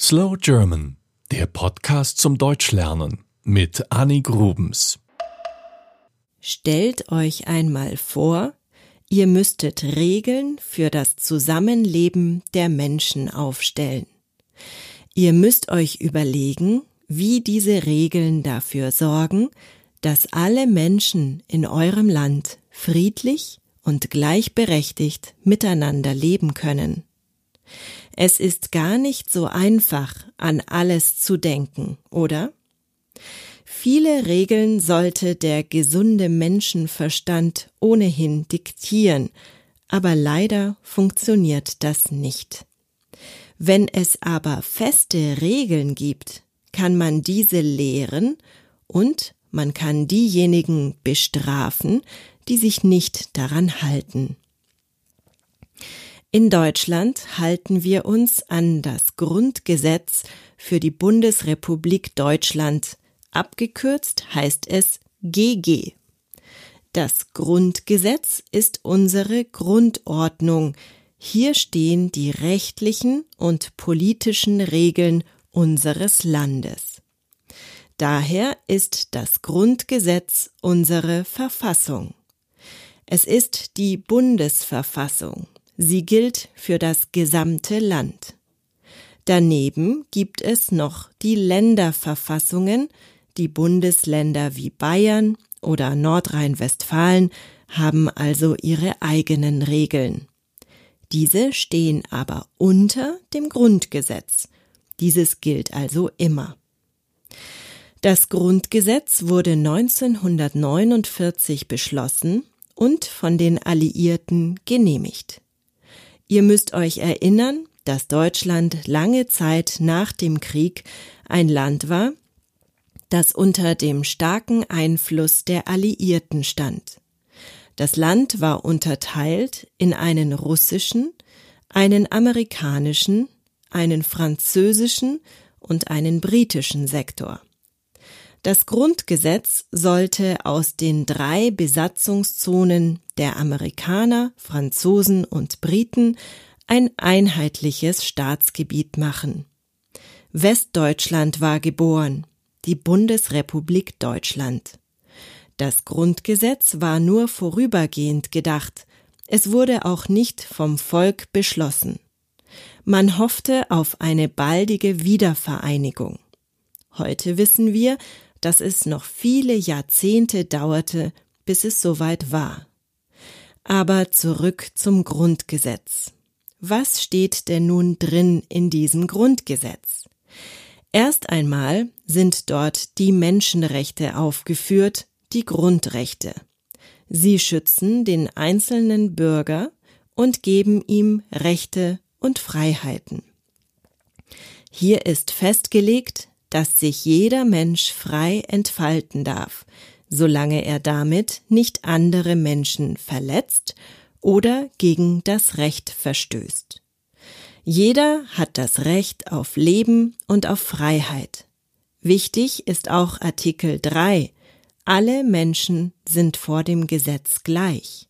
Slow German, der Podcast zum Deutschlernen mit Annie Grubens. Stellt euch einmal vor, ihr müsstet Regeln für das Zusammenleben der Menschen aufstellen. Ihr müsst euch überlegen, wie diese Regeln dafür sorgen, dass alle Menschen in eurem Land friedlich und gleichberechtigt miteinander leben können. Es ist gar nicht so einfach, an alles zu denken, oder? Viele Regeln sollte der gesunde Menschenverstand ohnehin diktieren, aber leider funktioniert das nicht. Wenn es aber feste Regeln gibt, kann man diese lehren und man kann diejenigen bestrafen, die sich nicht daran halten. In Deutschland halten wir uns an das Grundgesetz für die Bundesrepublik Deutschland. Abgekürzt heißt es GG. Das Grundgesetz ist unsere Grundordnung. Hier stehen die rechtlichen und politischen Regeln unseres Landes. Daher ist das Grundgesetz unsere Verfassung. Es ist die Bundesverfassung. Sie gilt für das gesamte Land. Daneben gibt es noch die Länderverfassungen, die Bundesländer wie Bayern oder Nordrhein-Westfalen haben also ihre eigenen Regeln. Diese stehen aber unter dem Grundgesetz. Dieses gilt also immer. Das Grundgesetz wurde 1949 beschlossen und von den Alliierten genehmigt. Ihr müsst euch erinnern, dass Deutschland lange Zeit nach dem Krieg ein Land war, das unter dem starken Einfluss der Alliierten stand. Das Land war unterteilt in einen russischen, einen amerikanischen, einen französischen und einen britischen Sektor. Das Grundgesetz sollte aus den drei Besatzungszonen der Amerikaner, Franzosen und Briten ein einheitliches Staatsgebiet machen. Westdeutschland war geboren, die Bundesrepublik Deutschland. Das Grundgesetz war nur vorübergehend gedacht, es wurde auch nicht vom Volk beschlossen. Man hoffte auf eine baldige Wiedervereinigung. Heute wissen wir, dass es noch viele Jahrzehnte dauerte, bis es soweit war. Aber zurück zum Grundgesetz. Was steht denn nun drin in diesem Grundgesetz? Erst einmal sind dort die Menschenrechte aufgeführt, die Grundrechte. Sie schützen den einzelnen Bürger und geben ihm Rechte und Freiheiten. Hier ist festgelegt, dass sich jeder Mensch frei entfalten darf, solange er damit nicht andere Menschen verletzt oder gegen das Recht verstößt. Jeder hat das Recht auf Leben und auf Freiheit. Wichtig ist auch Artikel 3. Alle Menschen sind vor dem Gesetz gleich.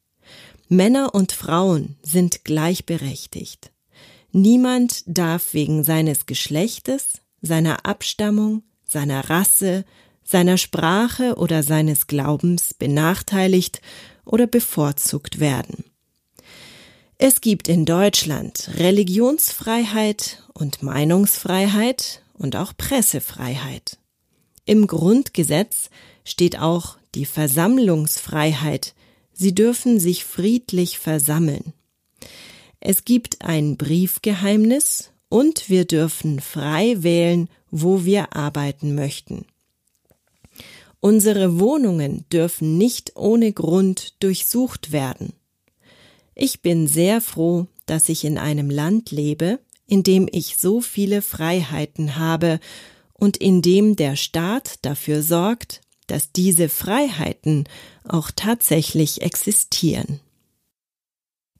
Männer und Frauen sind gleichberechtigt. Niemand darf wegen seines Geschlechtes, seiner Abstammung, seiner Rasse, seiner Sprache oder seines Glaubens benachteiligt oder bevorzugt werden. Es gibt in Deutschland Religionsfreiheit und Meinungsfreiheit und auch Pressefreiheit. Im Grundgesetz steht auch die Versammlungsfreiheit. Sie dürfen sich friedlich versammeln. Es gibt ein Briefgeheimnis und wir dürfen frei wählen, wo wir arbeiten möchten. Unsere Wohnungen dürfen nicht ohne Grund durchsucht werden. Ich bin sehr froh, dass ich in einem Land lebe, in dem ich so viele Freiheiten habe und in dem der Staat dafür sorgt, dass diese Freiheiten auch tatsächlich existieren.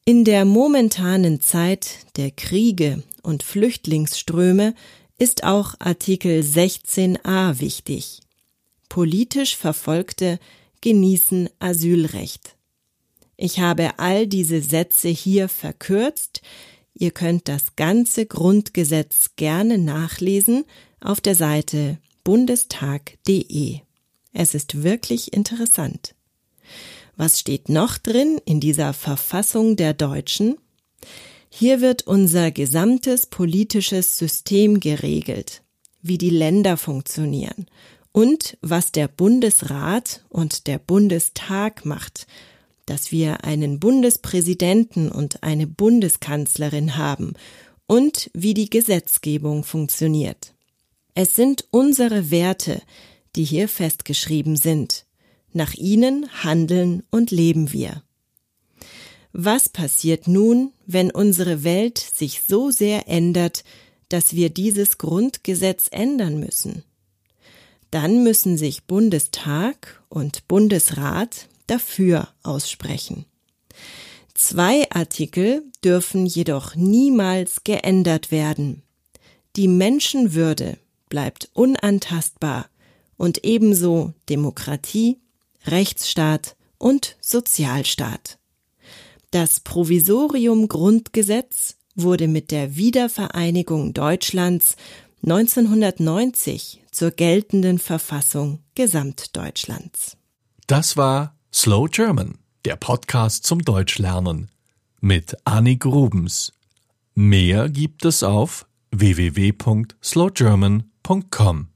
In der momentanen Zeit der Kriege und Flüchtlingsströme ist auch Artikel 16a wichtig. Politisch Verfolgte genießen Asylrecht. Ich habe all diese Sätze hier verkürzt. Ihr könnt das ganze Grundgesetz gerne nachlesen auf der Seite bundestag.de. Es ist wirklich interessant. Was steht noch drin in dieser Verfassung der Deutschen? Hier wird unser gesamtes politisches System geregelt, wie die Länder funktionieren und was der Bundesrat und der Bundestag macht, dass wir einen Bundespräsidenten und eine Bundeskanzlerin haben und wie die Gesetzgebung funktioniert. Es sind unsere Werte, die hier festgeschrieben sind. Nach ihnen handeln und leben wir. Was passiert nun, wenn unsere Welt sich so sehr ändert, dass wir dieses Grundgesetz ändern müssen? Dann müssen sich Bundestag und Bundesrat dafür aussprechen. Zwei Artikel dürfen jedoch niemals geändert werden. Die Menschenwürde bleibt unantastbar und ebenso Demokratie, Rechtsstaat und Sozialstaat. Das Provisorium Grundgesetz wurde mit der Wiedervereinigung Deutschlands 1990 zur geltenden Verfassung Gesamtdeutschlands. Das war Slow German, der Podcast zum Deutschlernen mit Annik Grubens. Mehr gibt es auf www.slowgerman.com.